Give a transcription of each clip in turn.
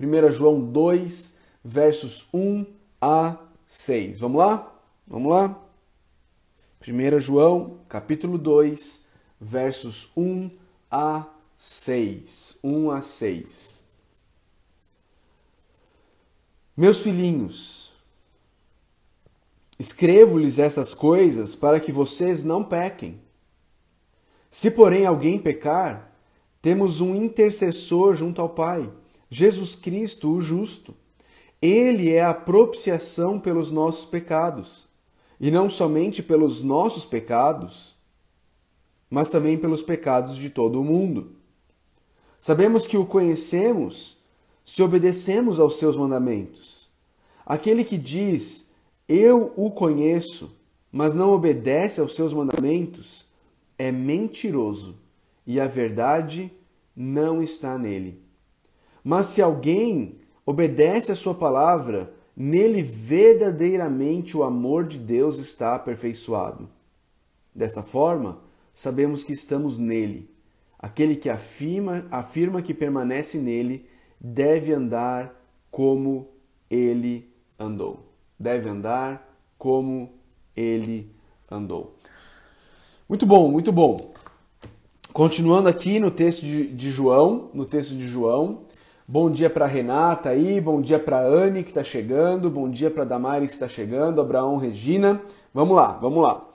1 João 2, versos 1 a 6. Vamos lá? Vamos lá? 1 João, capítulo 2, versos 1 a 6. 1 a 6. Meus filhinhos, escrevo-lhes essas coisas para que vocês não pequem. Se, porém, alguém pecar, temos um intercessor junto ao Pai, Jesus Cristo, o justo. Ele é a propiciação pelos nossos pecados, e não somente pelos nossos pecados, mas também pelos pecados de todo o mundo. Sabemos que o conhecemos se obedecemos aos seus mandamentos. Aquele que diz, Eu o conheço, mas não obedece aos seus mandamentos, é mentiroso e a verdade não está nele. Mas se alguém obedece a sua palavra, nele verdadeiramente o amor de Deus está aperfeiçoado. Desta forma, sabemos que estamos nele. Aquele que afirma, afirma que permanece nele deve andar como ele andou. Deve andar como ele andou. Muito bom, muito bom. Continuando aqui no texto de, de João, no texto de João. Bom dia para Renata aí, bom dia para Anne que está chegando, bom dia para Damares que está chegando, Abraão, Regina. Vamos lá, vamos lá.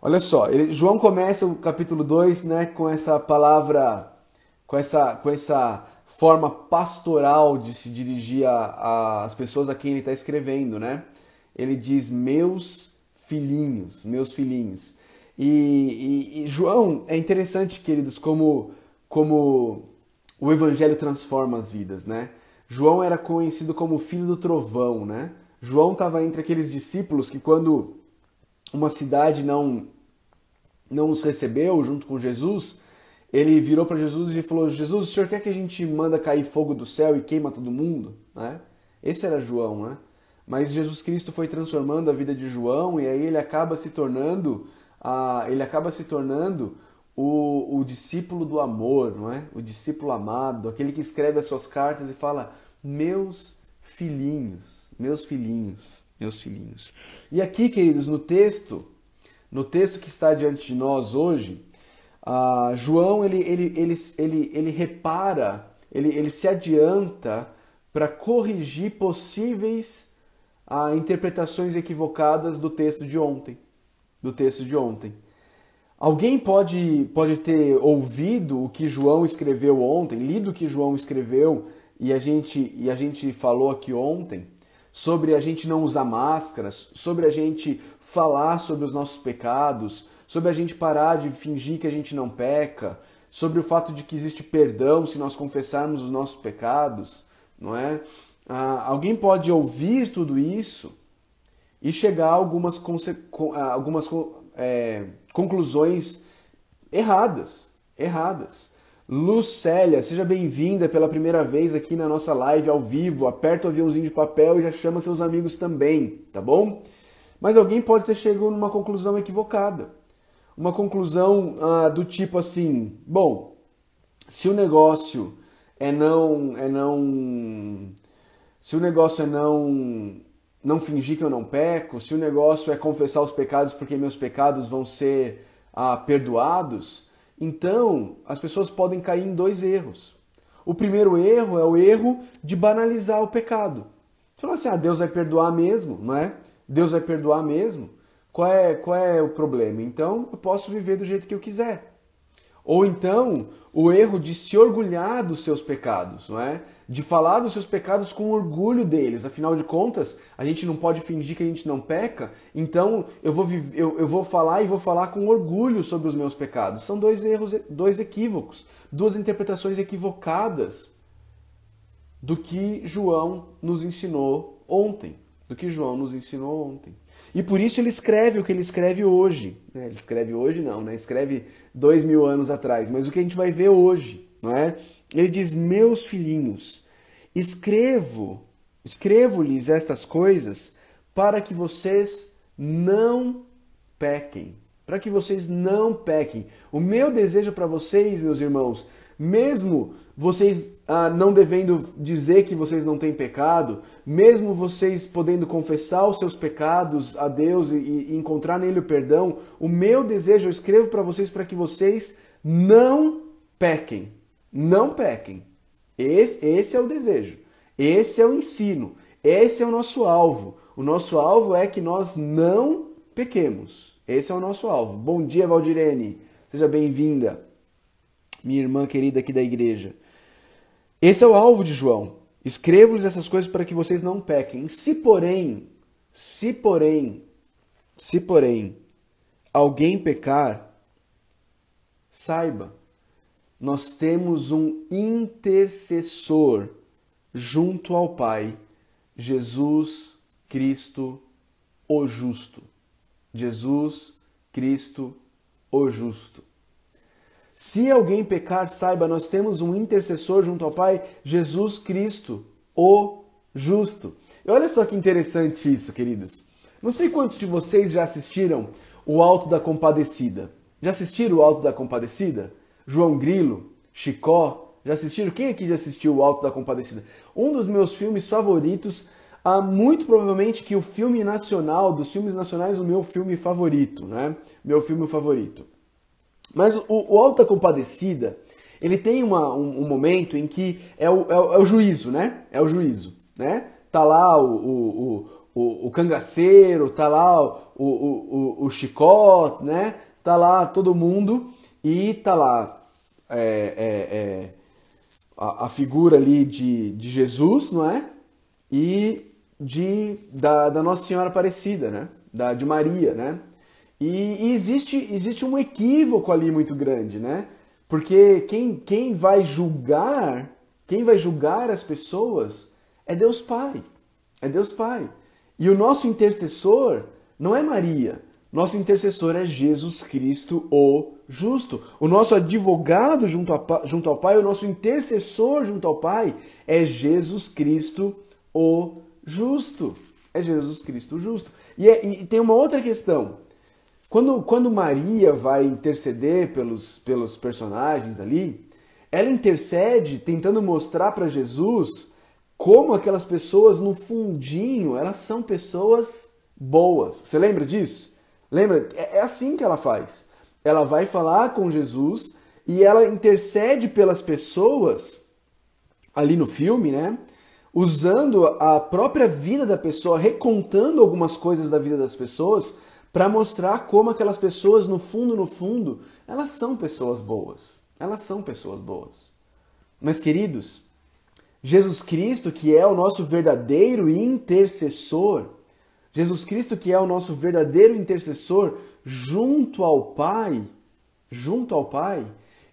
Olha só, ele, João começa o capítulo 2 né, com essa palavra, com essa, com essa forma pastoral de se dirigir às pessoas a quem ele está escrevendo, né? Ele diz, meus filhinhos, meus filhinhos. E, e, e, João, é interessante, queridos, como, como o evangelho transforma as vidas, né? João era conhecido como filho do trovão, né? João estava entre aqueles discípulos que quando uma cidade não não os recebeu junto com Jesus, ele virou para Jesus e falou: Jesus, o senhor quer que a gente manda cair fogo do céu e queima todo mundo? Né? Esse era João, né? Mas Jesus Cristo foi transformando a vida de João e aí ele acaba se tornando, uh, ele acaba se tornando o, o discípulo do amor, não é? O discípulo amado, aquele que escreve as suas cartas e fala: meus filhinhos, meus filhinhos meus filhinhos. E aqui, queridos, no texto, no texto que está diante de nós hoje, João ele, ele, ele, ele, ele repara, ele, ele se adianta para corrigir possíveis uh, interpretações equivocadas do texto de ontem. Do texto de ontem. Alguém pode, pode ter ouvido o que João escreveu ontem, lido o que João escreveu e a gente, e a gente falou aqui ontem, sobre a gente não usar máscaras, sobre a gente falar sobre os nossos pecados, sobre a gente parar de fingir que a gente não peca, sobre o fato de que existe perdão se nós confessarmos os nossos pecados, não é? Ah, alguém pode ouvir tudo isso e chegar a algumas, algumas é, conclusões erradas, erradas. Lucélia, seja bem-vinda pela primeira vez aqui na nossa live ao vivo. Aperta o aviãozinho de papel e já chama seus amigos também, tá bom? Mas alguém pode ter chegado numa conclusão equivocada. Uma conclusão ah, do tipo assim: bom, se o negócio é não. é não. Se o negócio é não. Não fingir que eu não peco, se o negócio é confessar os pecados porque meus pecados vão ser ah, perdoados então, as pessoas podem cair em dois erros. O primeiro erro é o erro de banalizar o pecado. Você fala assim, ah, Deus vai perdoar mesmo, não é? Deus vai perdoar mesmo. Qual é, qual é o problema? Então, eu posso viver do jeito que eu quiser. Ou então, o erro de se orgulhar dos seus pecados, não é? De falar dos seus pecados com orgulho deles. Afinal de contas, a gente não pode fingir que a gente não peca, então eu vou, eu, eu vou falar e vou falar com orgulho sobre os meus pecados. São dois erros, dois equívocos, duas interpretações equivocadas do que João nos ensinou ontem. Do que João nos ensinou ontem. E por isso ele escreve o que ele escreve hoje. Né? Ele escreve hoje não, né? Escreve dois mil anos atrás. Mas o que a gente vai ver hoje, não é? Ele diz: Meus filhinhos, escrevo, escrevo-lhes estas coisas para que vocês não pequem. Para que vocês não pequem. O meu desejo para vocês, meus irmãos, mesmo vocês ah, não devendo dizer que vocês não têm pecado, mesmo vocês podendo confessar os seus pecados a Deus e, e encontrar nele o perdão, o meu desejo, eu escrevo para vocês para que vocês não pequem. Não pequem. Esse, esse é o desejo. Esse é o ensino. Esse é o nosso alvo. O nosso alvo é que nós não pequemos. Esse é o nosso alvo. Bom dia, Valdirene. Seja bem-vinda, minha irmã querida aqui da igreja. Esse é o alvo de João. Escrevo-lhes essas coisas para que vocês não pequem. Se porém, se porém, se porém alguém pecar, saiba, nós temos um intercessor junto ao Pai, Jesus Cristo o justo. Jesus Cristo o justo. Se alguém pecar, saiba, nós temos um intercessor junto ao Pai, Jesus Cristo, o justo. E olha só que interessante isso, queridos. Não sei quantos de vocês já assistiram o Alto da Compadecida. Já assistiram o Alto da Compadecida? João Grilo, Chicó, já assistiram? Quem aqui já assistiu o Alto da Compadecida? Um dos meus filmes favoritos, ah, muito provavelmente que o filme nacional, dos filmes nacionais, o meu filme favorito, né? Meu filme favorito. Mas o, o Alta Compadecida, ele tem uma, um, um, momento em que é o, é, o, é o, juízo, né? É o juízo, né? Tá lá o, o, o, o cangaceiro, tá lá o, o, o, o chicote, né? Tá lá todo mundo e tá lá é, é, é, a, a, figura ali de, de Jesus, não é? E de, da, da Nossa Senhora Aparecida, né? Da, de Maria, né? E, e, existe, existe um equívoco ali muito grande, né? Porque quem, quem vai julgar, quem vai julgar as pessoas é Deus Pai. É Deus Pai. E o nosso intercessor não é Maria. Nosso intercessor é Jesus Cristo, o justo. O nosso advogado junto, a, junto ao Pai, o nosso intercessor junto ao Pai é Jesus Cristo, o justo. É Jesus Cristo, justo. E, é, e tem uma outra questão. Quando, quando Maria vai interceder pelos, pelos personagens ali, ela intercede tentando mostrar para Jesus como aquelas pessoas no fundinho, elas são pessoas boas. Você lembra disso? Lembra? É, é assim que ela faz. Ela vai falar com Jesus e ela intercede pelas pessoas ali no filme, né? Usando a própria vida da pessoa, recontando algumas coisas da vida das pessoas para mostrar como aquelas pessoas, no fundo, no fundo, elas são pessoas boas. Elas são pessoas boas. Mas, queridos, Jesus Cristo, que é o nosso verdadeiro intercessor, Jesus Cristo, que é o nosso verdadeiro intercessor junto ao Pai, junto ao Pai,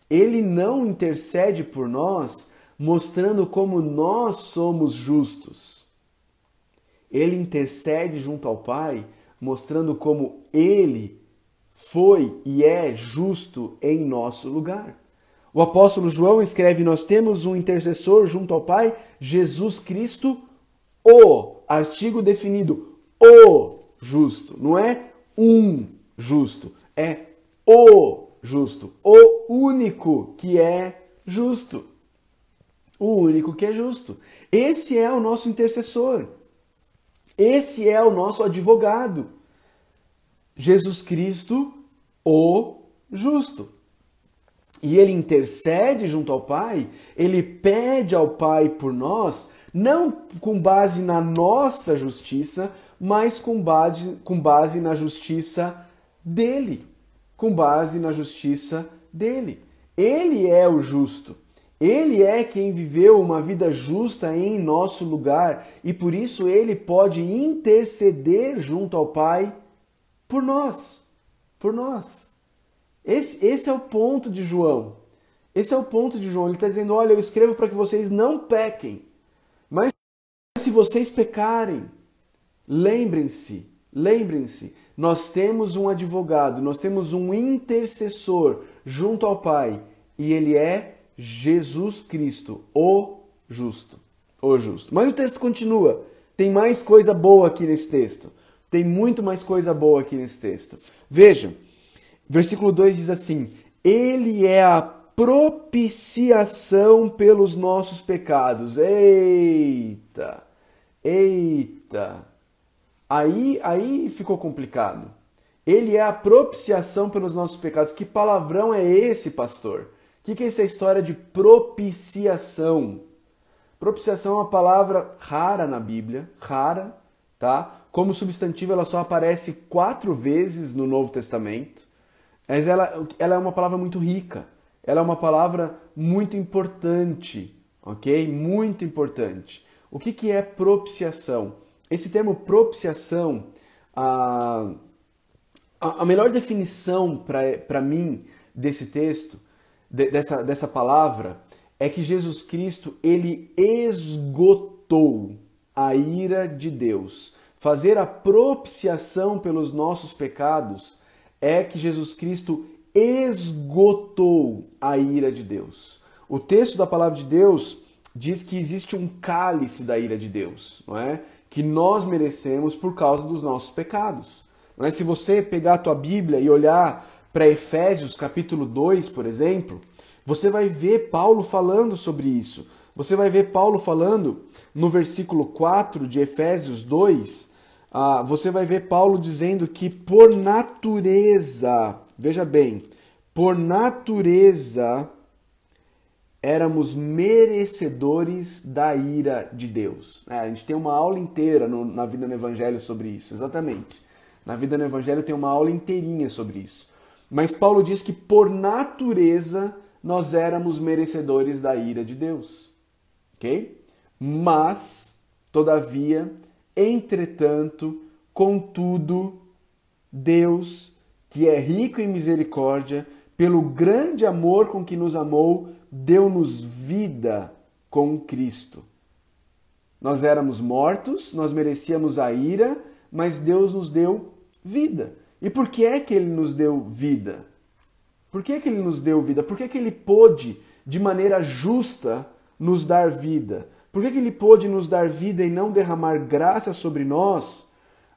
ele não intercede por nós mostrando como nós somos justos. Ele intercede junto ao Pai mostrando como ele foi e é justo em nosso lugar. O apóstolo João escreve: Nós temos um intercessor junto ao Pai, Jesus Cristo, o, artigo definido, o justo. Não é um justo, é o justo, o único que é justo. O único que é justo. Esse é o nosso intercessor. Esse é o nosso advogado. Jesus Cristo, o justo. E ele intercede junto ao Pai, ele pede ao Pai por nós, não com base na nossa justiça, mas com base, com base na justiça dele. Com base na justiça dele. Ele é o justo. Ele é quem viveu uma vida justa em nosso lugar e por isso ele pode interceder junto ao Pai por nós. Por nós. Esse, esse é o ponto de João. Esse é o ponto de João. Ele está dizendo: olha, eu escrevo para que vocês não pequem. Mas se vocês pecarem, lembrem-se, lembrem-se, nós temos um advogado, nós temos um intercessor junto ao Pai e ele é Jesus Cristo, o justo. O justo. Mas o texto continua. Tem mais coisa boa aqui nesse texto. Tem muito mais coisa boa aqui nesse texto. Veja, versículo 2 diz assim: Ele é a propiciação pelos nossos pecados. Eita! Eita! Aí, aí ficou complicado. Ele é a propiciação pelos nossos pecados. Que palavrão é esse, pastor? O que, que é essa história de propiciação? Propiciação é uma palavra rara na Bíblia, rara, tá? Como substantivo, ela só aparece quatro vezes no Novo Testamento, mas ela, ela é uma palavra muito rica. Ela é uma palavra muito importante, ok? Muito importante. O que, que é propiciação? Esse termo propiciação, a, a melhor definição para mim desse texto, de, dessa, dessa palavra, é que Jesus Cristo ele esgotou a ira de Deus. Fazer a propiciação pelos nossos pecados é que Jesus Cristo esgotou a ira de Deus. O texto da palavra de Deus diz que existe um cálice da ira de Deus, não é? Que nós merecemos por causa dos nossos pecados. Não é? Se você pegar a tua Bíblia e olhar para Efésios capítulo 2, por exemplo, você vai ver Paulo falando sobre isso. Você vai ver Paulo falando no versículo 4 de Efésios 2, ah, você vai ver Paulo dizendo que por natureza, veja bem, por natureza éramos merecedores da ira de Deus. É, a gente tem uma aula inteira no, na vida no Evangelho sobre isso, exatamente. Na vida no Evangelho tem uma aula inteirinha sobre isso. Mas Paulo diz que por natureza nós éramos merecedores da ira de Deus. Ok? Mas, todavia, entretanto, contudo, Deus, que é rico em misericórdia, pelo grande amor com que nos amou, deu-nos vida com Cristo. Nós éramos mortos, nós merecíamos a ira, mas Deus nos deu vida. E por que é que ele nos deu vida? Por que, é que ele nos deu vida? Por que, é que ele pôde, de maneira justa, nos dar vida? Por que, é que ele pôde nos dar vida e não derramar graça sobre nós,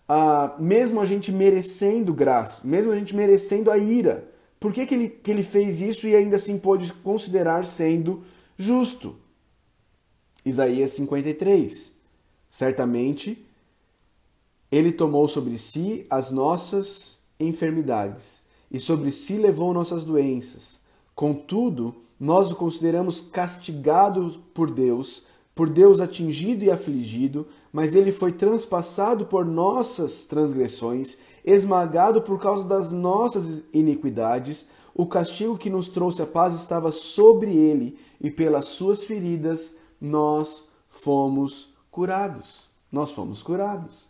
ah, mesmo a gente merecendo graça, mesmo a gente merecendo a ira? Por que, que, ele, que ele fez isso e ainda assim pôde considerar sendo justo? Isaías 53. Certamente ele tomou sobre si as nossas enfermidades e sobre si levou nossas doenças. Contudo, nós o consideramos castigado por Deus, por Deus atingido e afligido, mas ele foi transpassado por nossas transgressões, esmagado por causa das nossas iniquidades. O castigo que nos trouxe a paz estava sobre ele, e pelas suas feridas nós fomos curados. Nós fomos curados.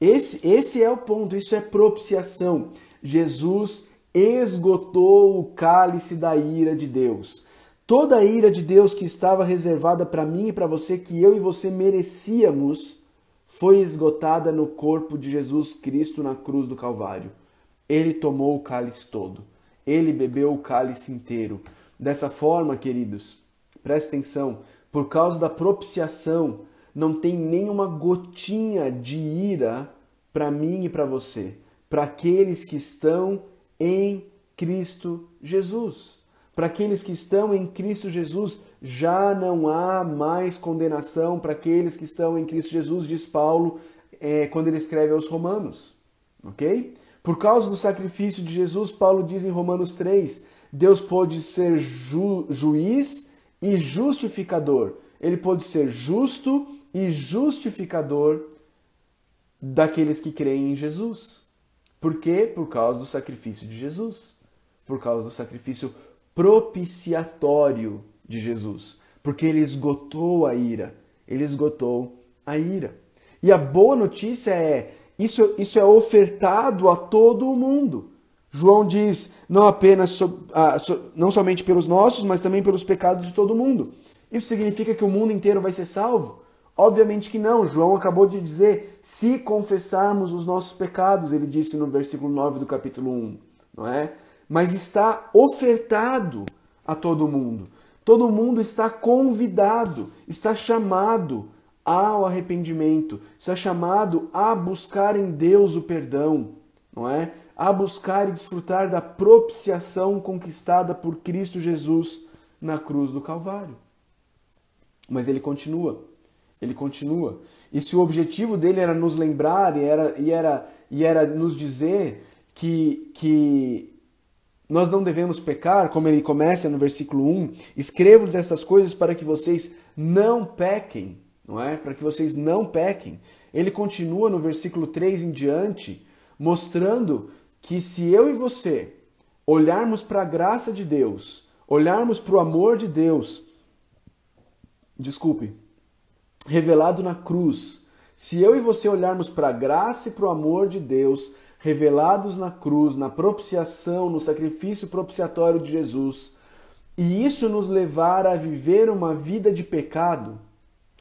Esse, esse é o ponto, isso é propiciação. Jesus esgotou o cálice da ira de Deus. Toda a ira de Deus que estava reservada para mim e para você, que eu e você merecíamos, foi esgotada no corpo de Jesus Cristo na cruz do Calvário. Ele tomou o cálice todo. Ele bebeu o cálice inteiro. Dessa forma, queridos, preste atenção, por causa da propiciação, não tem nenhuma gotinha de ira para mim e para você, para aqueles que estão em Cristo Jesus. Para aqueles que estão em Cristo Jesus, já não há mais condenação para aqueles que estão em Cristo Jesus, diz Paulo é, quando ele escreve aos Romanos. Ok? Por causa do sacrifício de Jesus, Paulo diz em Romanos 3: Deus pode ser ju juiz e justificador. Ele pode ser justo e justificador daqueles que creem em Jesus. Por quê? Por causa do sacrifício de Jesus. Por causa do sacrifício propiciatório de Jesus. Porque ele esgotou a ira. Ele esgotou a ira. E a boa notícia é: isso, isso é ofertado a todo o mundo. João diz, não apenas so, ah, so, não somente pelos nossos, mas também pelos pecados de todo mundo. Isso significa que o mundo inteiro vai ser salvo? Obviamente que não. João acabou de dizer: se confessarmos os nossos pecados, ele disse no versículo 9 do capítulo 1, não é? Mas está ofertado a todo mundo. Todo mundo está convidado, está chamado ao arrependimento, está chamado a buscar em Deus o perdão, não é? a buscar e desfrutar da propiciação conquistada por Cristo Jesus na cruz do Calvário. Mas ele continua, ele continua. E se o objetivo dele era nos lembrar e era, e era, e era nos dizer que, que nós não devemos pecar, como ele começa no versículo 1, escrevo-lhes estas coisas para que vocês não pequem, não é? Para que vocês não pequem. Ele continua no versículo 3 em diante, mostrando que se eu e você olharmos para a graça de Deus, olharmos para o amor de Deus, desculpe, revelado na cruz, se eu e você olharmos para a graça e para o amor de Deus, revelados na cruz, na propiciação, no sacrifício propiciatório de Jesus, e isso nos levar a viver uma vida de pecado,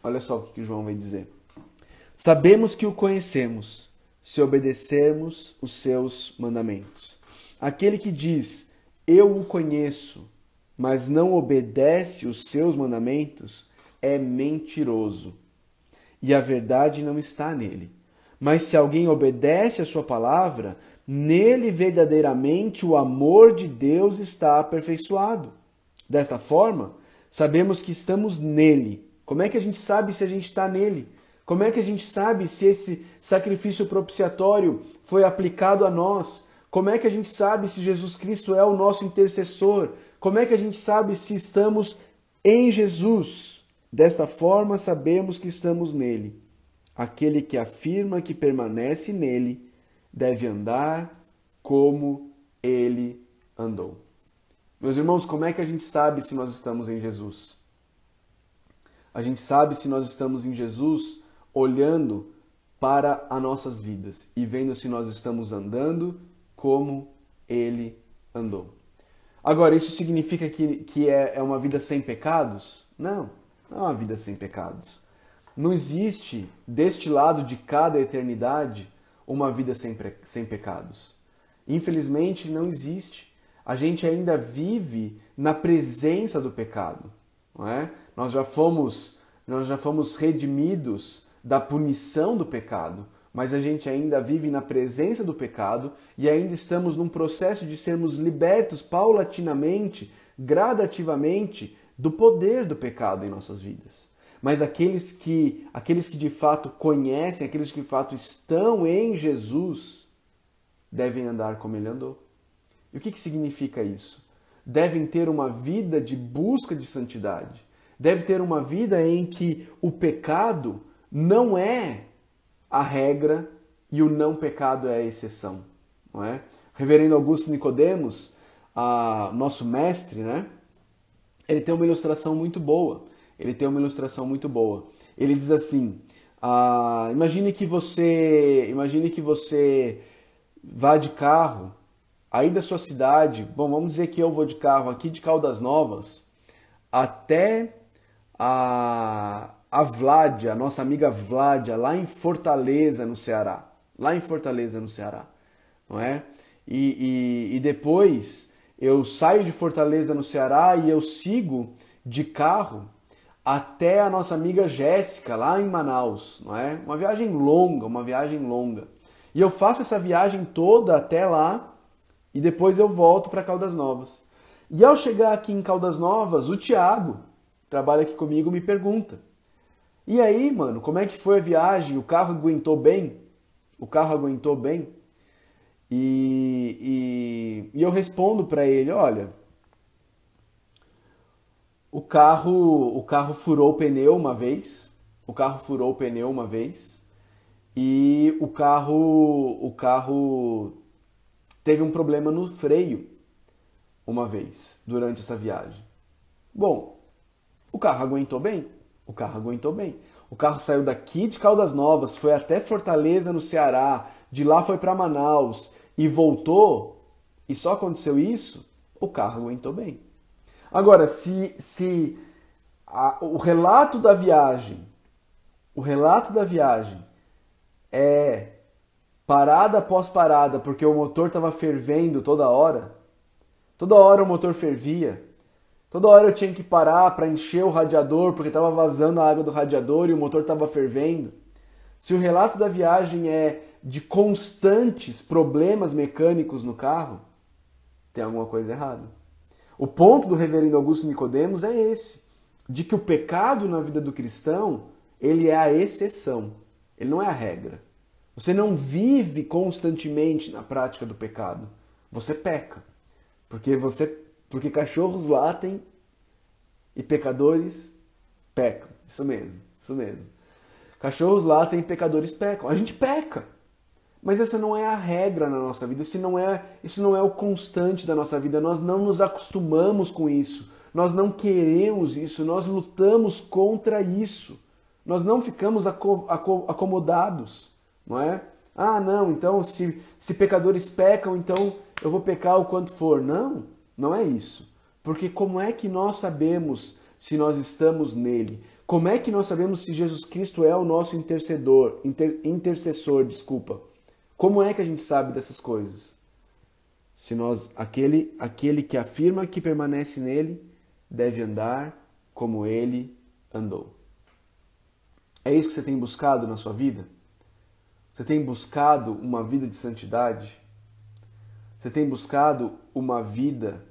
olha só o que João vai dizer. Sabemos que o conhecemos se obedecermos os seus mandamentos. Aquele que diz, Eu o conheço, mas não obedece os seus mandamentos, é mentiroso, e a verdade não está nele. Mas se alguém obedece a sua palavra, nele verdadeiramente o amor de Deus está aperfeiçoado. Desta forma, sabemos que estamos nele. Como é que a gente sabe se a gente está nele? Como é que a gente sabe se esse sacrifício propiciatório foi aplicado a nós? Como é que a gente sabe se Jesus Cristo é o nosso intercessor? Como é que a gente sabe se estamos em Jesus? Desta forma, sabemos que estamos nele. Aquele que afirma que permanece nele deve andar como ele andou. Meus irmãos, como é que a gente sabe se nós estamos em Jesus? A gente sabe se nós estamos em Jesus olhando para as nossas vidas e vendo se nós estamos andando como ele andou. Agora, isso significa que, que é, é uma vida sem pecados? Não, não é uma vida sem pecados. Não existe, deste lado de cada eternidade, uma vida sem, sem pecados. Infelizmente, não existe. A gente ainda vive na presença do pecado. Não é? Nós já fomos, nós já fomos redimidos da punição do pecado, mas a gente ainda vive na presença do pecado e ainda estamos num processo de sermos libertos paulatinamente, gradativamente do poder do pecado em nossas vidas mas aqueles que, aqueles que de fato conhecem, aqueles que de fato estão em Jesus, devem andar como ele andou. E o que, que significa isso? Devem ter uma vida de busca de santidade. Deve ter uma vida em que o pecado não é a regra e o não pecado é a exceção, não é? Reverendo Augusto Nicodemos, a, nosso mestre, né? Ele tem uma ilustração muito boa ele tem uma ilustração muito boa. Ele diz assim: ah, imagine que você, imagine que você vá de carro aí da sua cidade. Bom, vamos dizer que eu vou de carro aqui de Caldas Novas até a a Vládia, a nossa amiga Vládia, lá em Fortaleza, no Ceará. Lá em Fortaleza, no Ceará. Não é? E, e, e depois eu saio de Fortaleza, no Ceará, e eu sigo de carro até a nossa amiga Jéssica, lá em Manaus, não é? Uma viagem longa, uma viagem longa. E eu faço essa viagem toda até lá e depois eu volto para Caldas Novas. E ao chegar aqui em Caldas Novas, o Tiago, trabalha aqui comigo, me pergunta: "E aí, mano, como é que foi a viagem? O carro aguentou bem? O carro aguentou bem?" E, e, e eu respondo para ele: "Olha, o carro, o carro furou o pneu uma vez. O carro furou o pneu uma vez. E o carro, o carro teve um problema no freio uma vez durante essa viagem. Bom, o carro aguentou bem. O carro aguentou bem. O carro saiu daqui de Caldas Novas, foi até Fortaleza, no Ceará, de lá foi para Manaus e voltou, e só aconteceu isso, o carro aguentou bem. Agora, se, se a, o relato da viagem, o relato da viagem é parada após parada, porque o motor estava fervendo toda hora, toda hora o motor fervia, toda hora eu tinha que parar para encher o radiador porque estava vazando a água do radiador e o motor estava fervendo. se o relato da viagem é de constantes problemas mecânicos no carro, tem alguma coisa errada. O ponto do reverendo Augusto Nicodemos é esse, de que o pecado na vida do cristão, ele é a exceção, ele não é a regra. Você não vive constantemente na prática do pecado. Você peca. Porque você porque cachorros latem e pecadores pecam. Isso mesmo, isso mesmo. Cachorros latem e pecadores pecam. A gente peca. Mas essa não é a regra na nossa vida, isso não é, isso não é o constante da nossa vida. Nós não nos acostumamos com isso. Nós não queremos isso, nós lutamos contra isso. Nós não ficamos acomodados, não é? Ah, não, então se, se pecadores pecam, então eu vou pecar o quanto for. Não, não é isso. Porque como é que nós sabemos se nós estamos nele? Como é que nós sabemos se Jesus Cristo é o nosso intercedor, inter, intercessor, desculpa? Como é que a gente sabe dessas coisas? Se nós aquele aquele que afirma que permanece nele deve andar como ele andou. É isso que você tem buscado na sua vida? Você tem buscado uma vida de santidade? Você tem buscado uma vida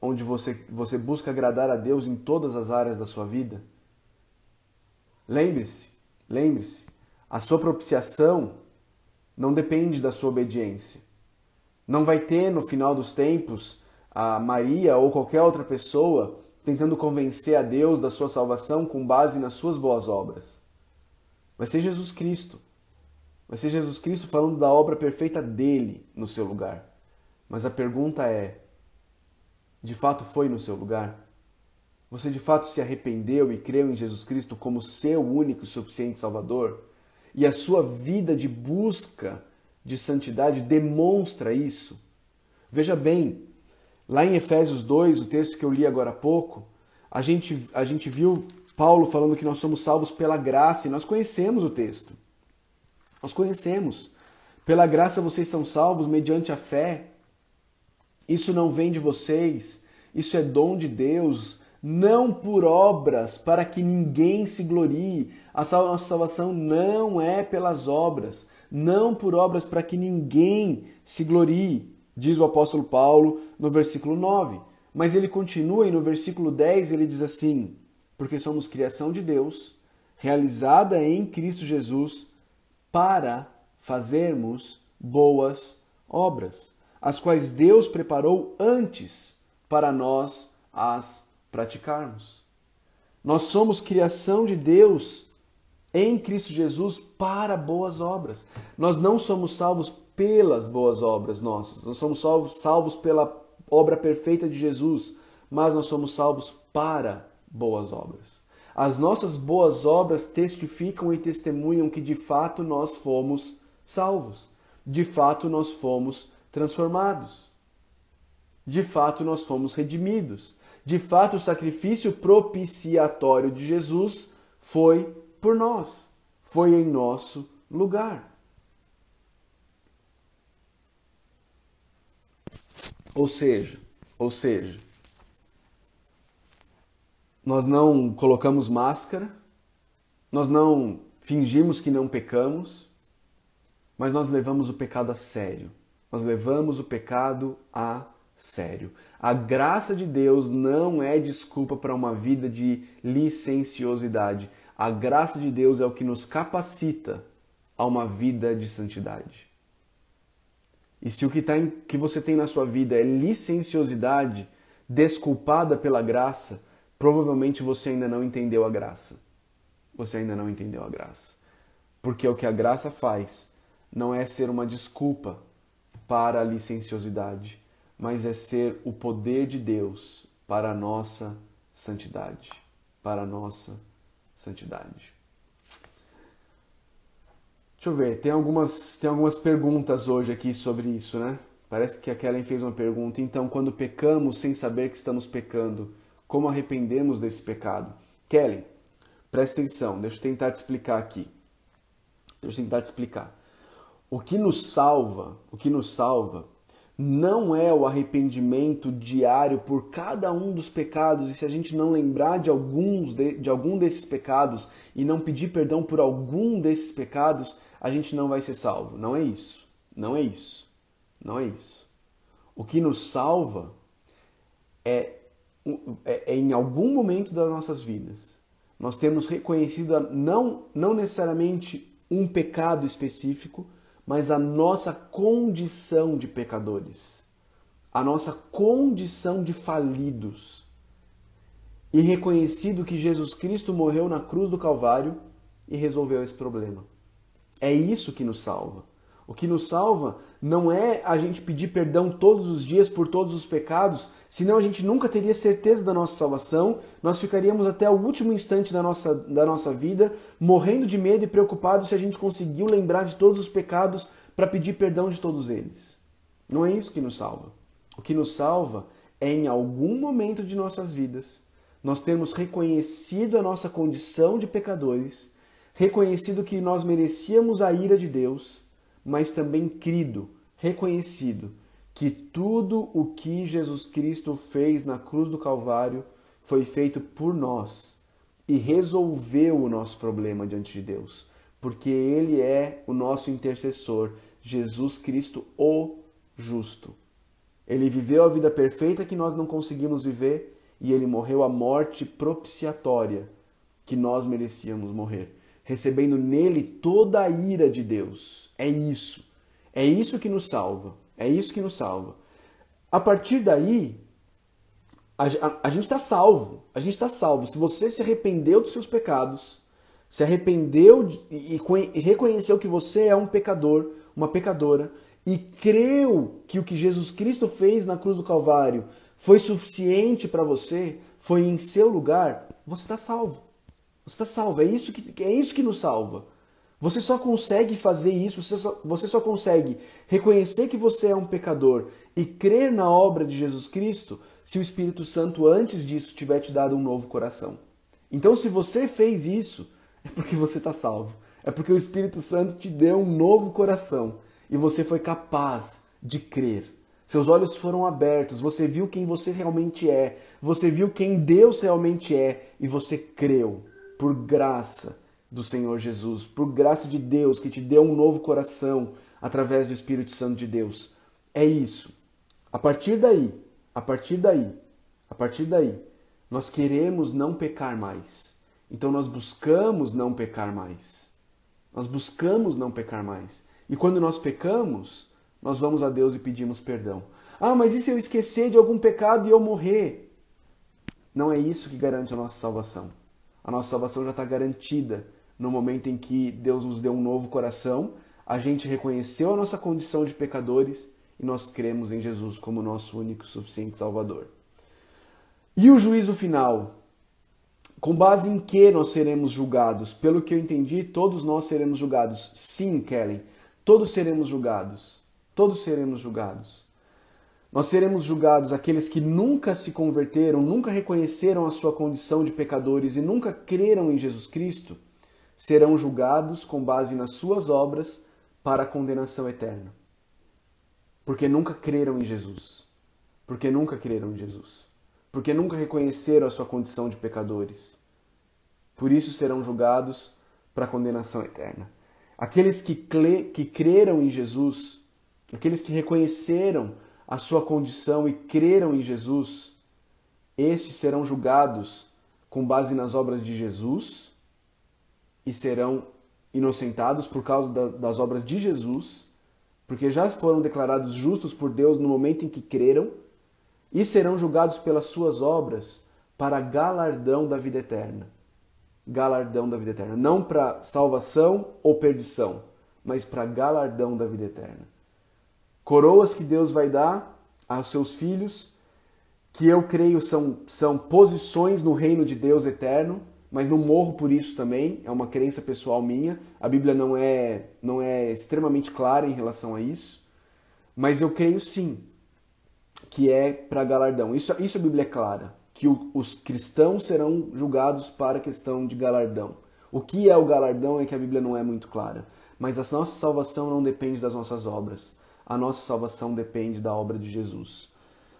onde você, você busca agradar a Deus em todas as áreas da sua vida? Lembre-se, lembre-se, a sua propiciação não depende da sua obediência. Não vai ter no final dos tempos a Maria ou qualquer outra pessoa tentando convencer a Deus da sua salvação com base nas suas boas obras. Vai ser Jesus Cristo. Vai ser Jesus Cristo falando da obra perfeita dele no seu lugar. Mas a pergunta é: de fato foi no seu lugar? Você de fato se arrependeu e creu em Jesus Cristo como seu único e suficiente Salvador? E a sua vida de busca de santidade demonstra isso? Veja bem, lá em Efésios 2, o texto que eu li agora há pouco, a gente, a gente viu Paulo falando que nós somos salvos pela graça e nós conhecemos o texto. Nós conhecemos. Pela graça vocês são salvos mediante a fé. Isso não vem de vocês, isso é dom de Deus, não por obras, para que ninguém se glorie. A nossa salvação não é pelas obras, não por obras para que ninguém se glorie, diz o apóstolo Paulo no versículo 9. Mas ele continua e no versículo 10 ele diz assim: Porque somos criação de Deus, realizada em Cristo Jesus, para fazermos boas obras, as quais Deus preparou antes para nós as praticarmos. Nós somos criação de Deus em Cristo Jesus para boas obras. Nós não somos salvos pelas boas obras nossas, nós somos salvos, salvos pela obra perfeita de Jesus, mas nós somos salvos para boas obras. As nossas boas obras testificam e testemunham que de fato nós fomos salvos, de fato nós fomos transformados, de fato nós fomos redimidos, de fato o sacrifício propiciatório de Jesus foi por nós, foi em nosso lugar. Ou seja, ou seja, nós não colocamos máscara, nós não fingimos que não pecamos, mas nós levamos o pecado a sério. Nós levamos o pecado a sério. A graça de Deus não é desculpa para uma vida de licenciosidade. A graça de Deus é o que nos capacita a uma vida de santidade. E se o que, tá em, que você tem na sua vida é licenciosidade, desculpada pela graça, provavelmente você ainda não entendeu a graça. Você ainda não entendeu a graça. Porque o que a graça faz não é ser uma desculpa para a licenciosidade, mas é ser o poder de Deus para a nossa santidade, para a nossa santidade. Deixa eu ver, tem algumas, tem algumas perguntas hoje aqui sobre isso, né? Parece que a Kellen fez uma pergunta. Então, quando pecamos sem saber que estamos pecando, como arrependemos desse pecado? Kelly, presta atenção, deixa eu tentar te explicar aqui. Deixa eu tentar te explicar. O que nos salva, o que nos salva, não é o arrependimento diário por cada um dos pecados, e se a gente não lembrar de alguns de, de algum desses pecados e não pedir perdão por algum desses pecados, a gente não vai ser salvo. Não é isso. Não é isso. Não é isso. O que nos salva é, é, é em algum momento das nossas vidas. Nós temos reconhecido não, não necessariamente um pecado específico, mas a nossa condição de pecadores, a nossa condição de falidos. E reconhecido que Jesus Cristo morreu na cruz do Calvário e resolveu esse problema. É isso que nos salva. O que nos salva não é a gente pedir perdão todos os dias por todos os pecados, senão a gente nunca teria certeza da nossa salvação, nós ficaríamos até o último instante da nossa, da nossa vida morrendo de medo e preocupados se a gente conseguiu lembrar de todos os pecados para pedir perdão de todos eles. Não é isso que nos salva. O que nos salva é em algum momento de nossas vidas nós termos reconhecido a nossa condição de pecadores, reconhecido que nós merecíamos a ira de Deus mas também crido, reconhecido que tudo o que Jesus Cristo fez na cruz do Calvário foi feito por nós e resolveu o nosso problema diante de Deus, porque Ele é o nosso intercessor, Jesus Cristo, o justo. Ele viveu a vida perfeita que nós não conseguimos viver e ele morreu a morte propiciatória que nós merecíamos morrer recebendo nele toda a ira de Deus. É isso. É isso que nos salva. É isso que nos salva. A partir daí, a, a, a gente está salvo. A gente está salvo. Se você se arrependeu dos seus pecados, se arrependeu de, e, e reconheceu que você é um pecador, uma pecadora, e creu que o que Jesus Cristo fez na cruz do Calvário foi suficiente para você, foi em seu lugar, você está salvo. Você está salvo. É isso, que, é isso que nos salva. Você só consegue fazer isso, você só, você só consegue reconhecer que você é um pecador e crer na obra de Jesus Cristo se o Espírito Santo antes disso tiver te dado um novo coração. Então, se você fez isso, é porque você está salvo. É porque o Espírito Santo te deu um novo coração e você foi capaz de crer. Seus olhos foram abertos, você viu quem você realmente é, você viu quem Deus realmente é e você creu por graça do Senhor Jesus, por graça de Deus que te deu um novo coração através do Espírito Santo de Deus. É isso. A partir daí, a partir daí, a partir daí, nós queremos não pecar mais. Então nós buscamos não pecar mais. Nós buscamos não pecar mais. E quando nós pecamos, nós vamos a Deus e pedimos perdão. Ah, mas e se eu esquecer de algum pecado e eu morrer? Não é isso que garante a nossa salvação. A nossa salvação já está garantida no momento em que Deus nos deu um novo coração, a gente reconheceu a nossa condição de pecadores e nós cremos em Jesus como nosso único e suficiente Salvador. E o juízo final? Com base em que nós seremos julgados? Pelo que eu entendi, todos nós seremos julgados. Sim, Kelly, todos seremos julgados. Todos seremos julgados. Nós seremos julgados aqueles que nunca se converteram, nunca reconheceram a sua condição de pecadores e nunca creram em Jesus Cristo, serão julgados com base nas suas obras para a condenação eterna. Porque nunca creram em Jesus. Porque nunca creram em Jesus. Porque nunca reconheceram a sua condição de pecadores. Por isso serão julgados para a condenação eterna. Aqueles que, que creram em Jesus, aqueles que reconheceram a sua condição e creram em Jesus, estes serão julgados com base nas obras de Jesus e serão inocentados por causa da, das obras de Jesus, porque já foram declarados justos por Deus no momento em que creram, e serão julgados pelas suas obras para galardão da vida eterna. Galardão da vida eterna. Não para salvação ou perdição, mas para galardão da vida eterna coroas que Deus vai dar aos seus filhos, que eu creio são, são posições no reino de Deus eterno, mas não morro por isso também, é uma crença pessoal minha. A Bíblia não é, não é extremamente clara em relação a isso, mas eu creio sim que é para galardão. Isso, isso a Bíblia é clara, que o, os cristãos serão julgados para a questão de galardão. O que é o galardão é que a Bíblia não é muito clara, mas a nossa salvação não depende das nossas obras. A nossa salvação depende da obra de Jesus.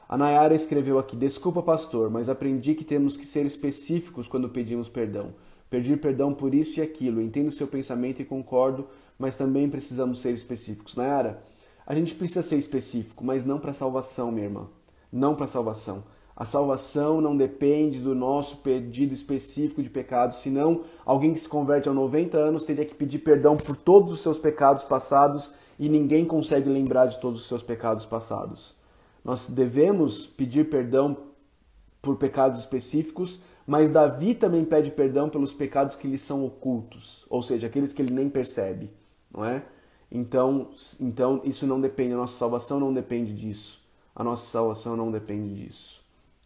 A Nayara escreveu aqui: Desculpa, pastor, mas aprendi que temos que ser específicos quando pedimos perdão. Pedir perdão por isso e aquilo. Entendo seu pensamento e concordo, mas também precisamos ser específicos. Nayara, a gente precisa ser específico, mas não para salvação, minha irmã. Não para salvação. A salvação não depende do nosso pedido específico de pecados, senão alguém que se converte aos 90 anos teria que pedir perdão por todos os seus pecados passados e ninguém consegue lembrar de todos os seus pecados passados. Nós devemos pedir perdão por pecados específicos, mas Davi também pede perdão pelos pecados que lhe são ocultos, ou seja, aqueles que ele nem percebe, não é? Então, então isso não depende, a nossa salvação não depende disso. A nossa salvação não depende disso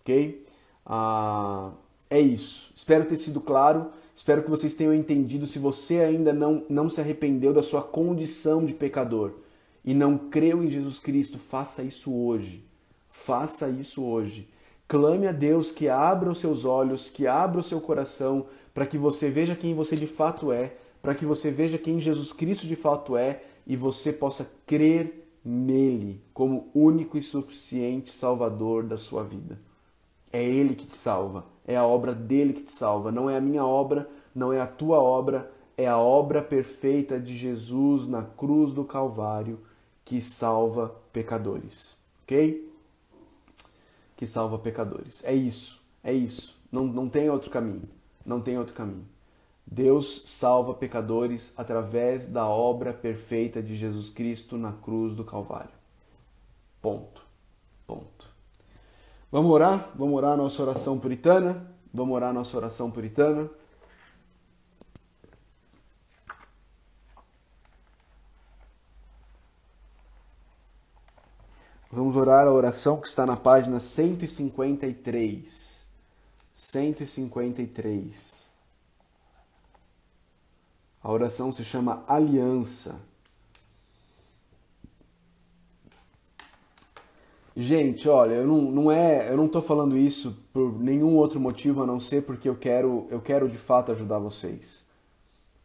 ok? Ah, é isso. Espero ter sido claro. Espero que vocês tenham entendido. Se você ainda não, não se arrependeu da sua condição de pecador e não creu em Jesus Cristo, faça isso hoje. Faça isso hoje. Clame a Deus que abra os seus olhos, que abra o seu coração, para que você veja quem você de fato é, para que você veja quem Jesus Cristo de fato é e você possa crer nele como único e suficiente Salvador da sua vida. É Ele que te salva, é a obra dele que te salva, não é a minha obra, não é a tua obra, é a obra perfeita de Jesus na cruz do Calvário que salva pecadores, ok? Que salva pecadores. É isso, é isso. Não, não tem outro caminho, não tem outro caminho. Deus salva pecadores através da obra perfeita de Jesus Cristo na cruz do Calvário. Ponto. Vamos orar? Vamos orar a nossa oração puritana? Vamos orar a nossa oração puritana? Vamos orar a oração que está na página 153. 153. A oração se chama Aliança. Gente, olha, eu não, não é, eu não tô falando isso por nenhum outro motivo a não ser porque eu quero, eu quero de fato ajudar vocês.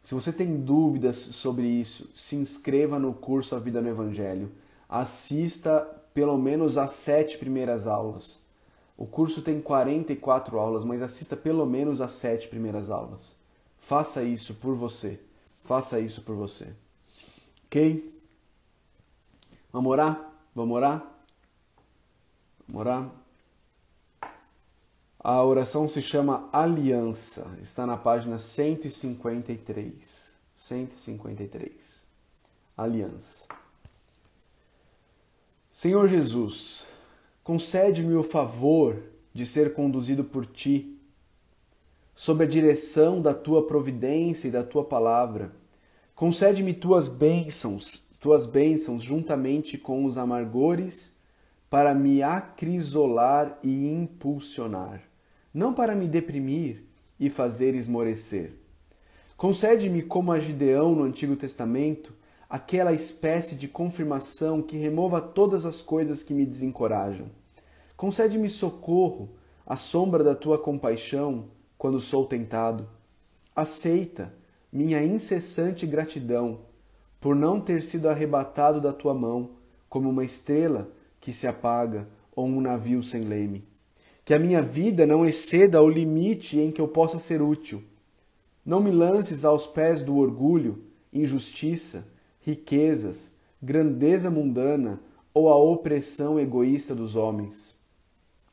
Se você tem dúvidas sobre isso, se inscreva no curso A Vida no Evangelho. Assista pelo menos as sete primeiras aulas. O curso tem 44 aulas, mas assista pelo menos as sete primeiras aulas. Faça isso por você. Faça isso por você. Ok? Vamos orar? Vamos orar? Morar? A oração se chama Aliança, está na página 153. 153. Aliança. Senhor Jesus, concede-me o favor de ser conduzido por ti, sob a direção da tua providência e da tua palavra. Concede-me tuas bênçãos, tuas bênçãos juntamente com os amargores para me acrisolar e impulsionar, não para me deprimir e fazer esmorecer. Concede-me, como a Gideão no Antigo Testamento, aquela espécie de confirmação que remova todas as coisas que me desencorajam. Concede-me socorro à sombra da tua compaixão quando sou tentado. Aceita minha incessante gratidão por não ter sido arrebatado da tua mão como uma estrela que se apaga ou um navio sem leme. Que a minha vida não exceda o limite em que eu possa ser útil. Não me lances aos pés do orgulho, injustiça, riquezas, grandeza mundana ou a opressão egoísta dos homens.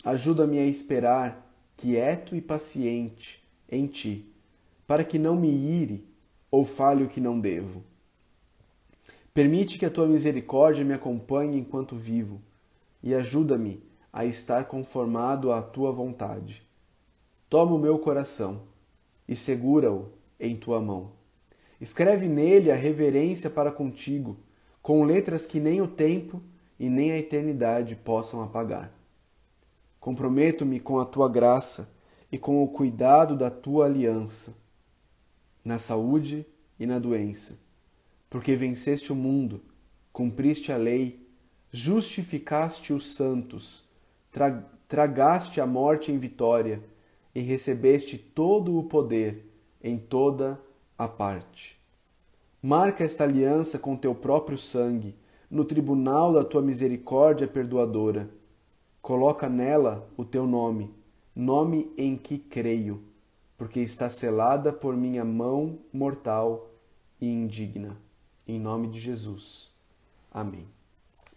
Ajuda-me a esperar, quieto e paciente, em ti, para que não me ire ou fale o que não devo. Permite que a tua misericórdia me acompanhe enquanto vivo e ajuda-me a estar conformado à tua vontade. Toma o meu coração e segura-o em tua mão. Escreve nele a reverência para contigo, com letras que nem o tempo e nem a eternidade possam apagar. Comprometo-me com a tua graça e com o cuidado da tua aliança, na saúde e na doença, porque venceste o mundo, cumpriste a lei justificaste os santos, tra tragaste a morte em vitória e recebeste todo o poder em toda a parte. Marca esta aliança com teu próprio sangue, no tribunal da tua misericórdia perdoadora. Coloca nela o teu nome, nome em que creio, porque está selada por minha mão mortal e indigna. Em nome de Jesus. Amém.